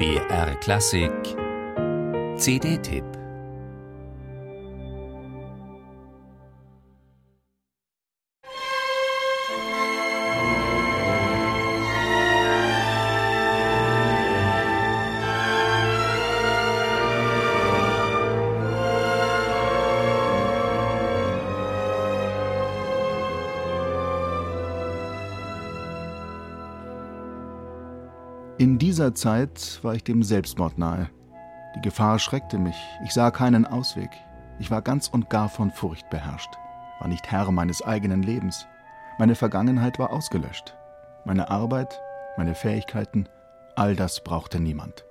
BR Klassik. CD-Tipp In dieser Zeit war ich dem Selbstmord nahe. Die Gefahr schreckte mich. Ich sah keinen Ausweg. Ich war ganz und gar von Furcht beherrscht, war nicht Herr meines eigenen Lebens. Meine Vergangenheit war ausgelöscht. Meine Arbeit, meine Fähigkeiten, all das brauchte niemand.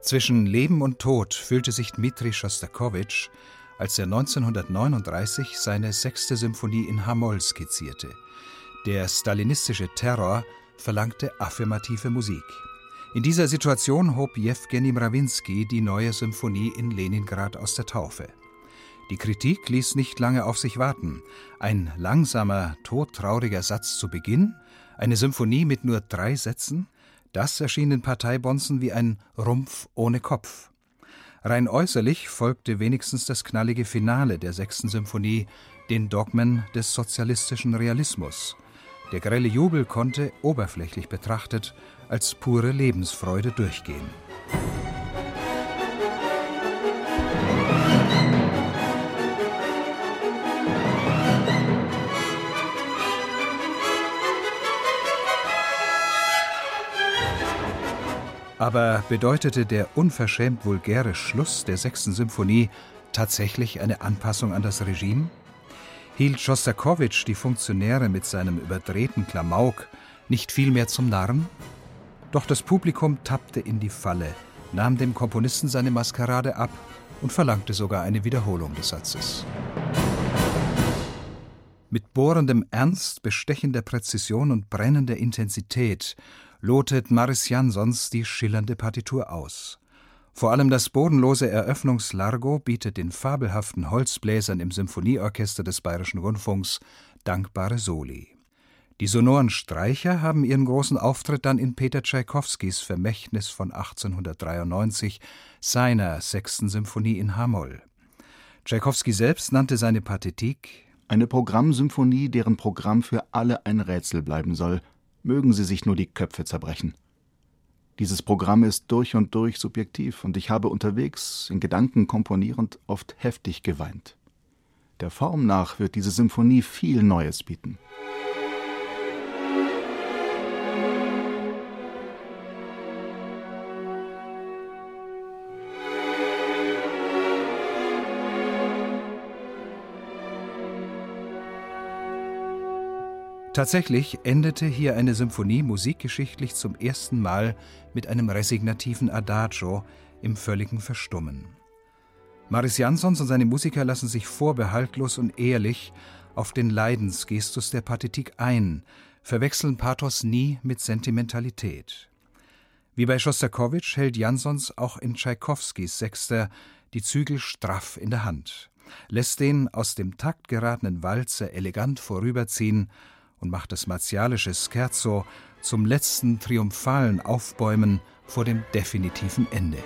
Zwischen Leben und Tod fühlte sich Dmitri Schostakowitsch, als er 1939 seine sechste Symphonie in H-Moll skizzierte. Der stalinistische Terror verlangte affirmative Musik. In dieser Situation hob Jewgeni Mrawinsky die neue Symphonie in Leningrad aus der Taufe. Die Kritik ließ nicht lange auf sich warten. Ein langsamer, todtrauriger Satz zu Beginn, eine Symphonie mit nur drei Sätzen, das erschien den Parteibonzen wie ein Rumpf ohne Kopf. Rein äußerlich folgte wenigstens das knallige Finale der sechsten Symphonie den Dogmen des sozialistischen Realismus – der grelle Jubel konnte, oberflächlich betrachtet, als pure Lebensfreude durchgehen. Aber bedeutete der unverschämt vulgäre Schluss der sechsten Symphonie tatsächlich eine Anpassung an das Regime? Hielt Schostakowitsch die Funktionäre mit seinem überdrehten Klamauk nicht vielmehr zum Narren? Doch das Publikum tappte in die Falle, nahm dem Komponisten seine Maskerade ab und verlangte sogar eine Wiederholung des Satzes. Mit bohrendem Ernst, bestechender Präzision und brennender Intensität lotet Maris Jansons die schillernde Partitur aus. Vor allem das bodenlose Eröffnungslargo bietet den fabelhaften Holzbläsern im Symphonieorchester des Bayerischen Rundfunks dankbare Soli. Die sonoren Streicher haben ihren großen Auftritt dann in Peter Tschaikowskis Vermächtnis von 1893, seiner sechsten Symphonie in H-Moll. Tschaikowski selbst nannte seine Pathetik eine Programmsymphonie, deren Programm für alle ein Rätsel bleiben soll. Mögen sie sich nur die Köpfe zerbrechen. Dieses Programm ist durch und durch subjektiv, und ich habe unterwegs, in Gedanken komponierend, oft heftig geweint. Der Form nach wird diese Symphonie viel Neues bieten. Tatsächlich endete hier eine Symphonie musikgeschichtlich zum ersten Mal mit einem resignativen Adagio im völligen Verstummen. Maris Jansons und seine Musiker lassen sich vorbehaltlos und ehrlich auf den Leidensgestus der Pathetik ein, verwechseln Pathos nie mit Sentimentalität. Wie bei Schostakowitsch hält Jansons auch in Tschaikowskis Sechster die Zügel straff in der Hand, lässt den aus dem Takt geratenen Walzer elegant vorüberziehen und macht das martialische Scherzo zum letzten triumphalen Aufbäumen vor dem definitiven Ende.